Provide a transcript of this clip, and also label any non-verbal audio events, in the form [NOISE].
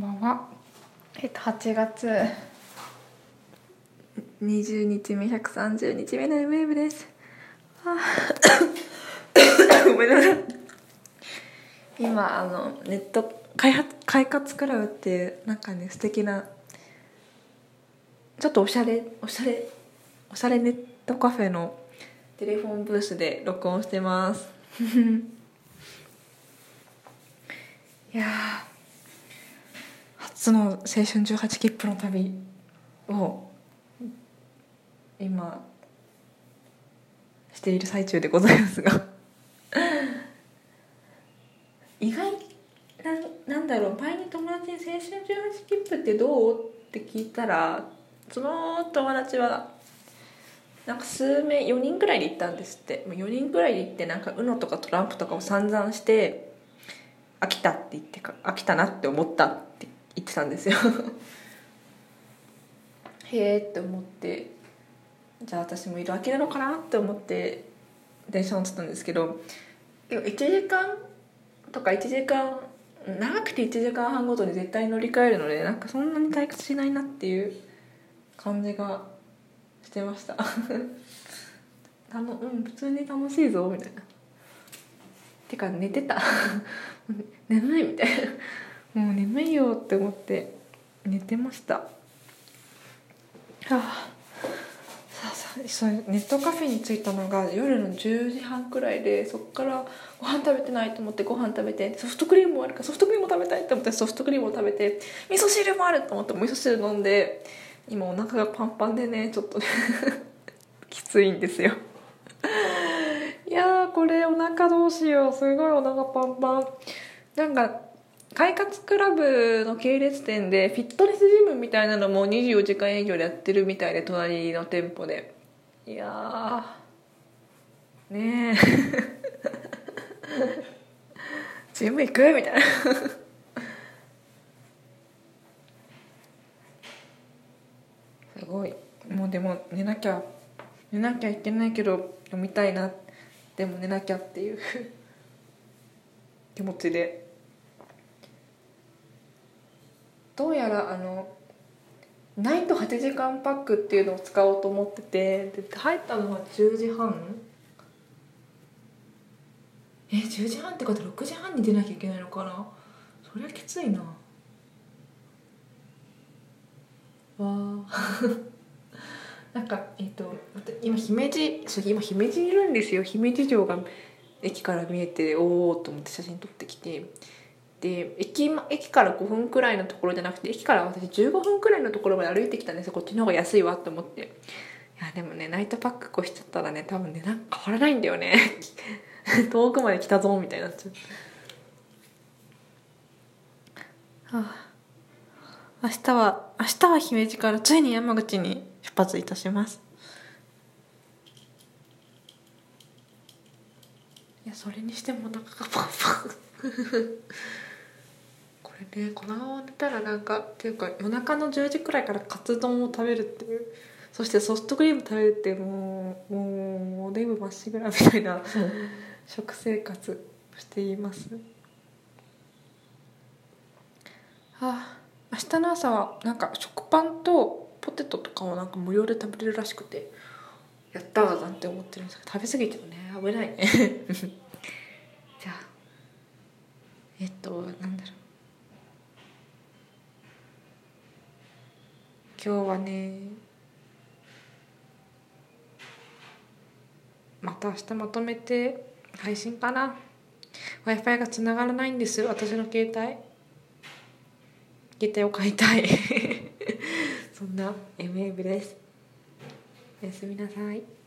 こんばんは。えっと8月20日目130日目の MM です。あーごめんなさい。今あのネット開発快活クラブっていうなんかね素敵なちょっとおしゃれおしゃれおしゃれネットカフェのテレフォンブースで録音してます。[LAUGHS] いやー初の青春18切符の旅を今している最中でございますが [LAUGHS] 意外ななんだろう前に友達に「青春18切符ってどう?」って聞いたらその友達はなんか数名4人くらいで行ったんですってもう4人くらいで行ってなんか UNO とかトランプとかを散々して飽きたって言ってか飽きたなって思ったって言ってたんですよ。[LAUGHS] へえって思ってじゃあ私も色飽きるのかなって思って電車乗ってたんですけど1時間とか1時間長くて1時間半ごとに絶対乗り換えるのでなんかそんなに退屈しないなっていう感じがしてました。[LAUGHS] たのうん普通に楽しいぞみたいな。てか寝てた。[LAUGHS] 眠いみたいな。うって思って寝てました。はあ。あさあそうネットカフェに着いたのが夜の10時半くらいでそっからご飯食べてないと思ってご飯食べてソフトクリームもあるからソフトクリーム食べたいと思ってソフトクリームを食べて味噌汁もあると思って味噌汁飲んで今お腹がパンパンでねちょっとね [LAUGHS] きついんですよ。いやこれお腹どうしよう。すごいお腹パンパン。なんか快活クラブの系列店でフィットネスジムみたいなのも24時間営業でやってるみたいで隣の店舗で。いやねえ。[LAUGHS] ジム行く？みたいな。すごい。もうでも寝なきゃ寝なきゃいけないけど読みたいな。でも寝なきゃっていう。気持ちで。どうやらあのナイト8時間パックっていうのを使おうと思っててで入ったのが10時半？え10時半ってこと6時半に出なきゃいけないのかな？そりゃきついな。わあ。[LAUGHS] なんかえっ、と今姫路今姫路にいるんですよ。姫路城が駅から見えておおと思って写真撮ってきて。で駅駅から5分くらいのところじゃなくて駅から私15分くらいのところまで歩いてきたんですよ。こっちの方が安いわと思って。いやでもねナイトパック越しちゃったらね多分ねなんか変わらないんだよね。[LAUGHS] 遠くまで来たぞみたいになっちゃう。はあ。明日は明日は姫路からついに山口に出発いたします。いやそれにしてもお腹がパンパンれねこのまま寝たらなんかっていうか夜中の10時くらいからカツ丼を食べるっていうそしてソフトクリーム食べるってもうもうおデブまっしぐらみたいな食生活していますあ明日の朝はなんか食パンとポテトとかをなんか無料で食べれるらしくてやったーなんて思ってるんですけど食べ過ぎてもね危ないねじゃあえっとなんだろう今日はねまた明日まとめて配信かな。W i f i がつながらないんです。私の携帯。携帯を買いたい。[LAUGHS] そんな MA 部です。おやすみなさい。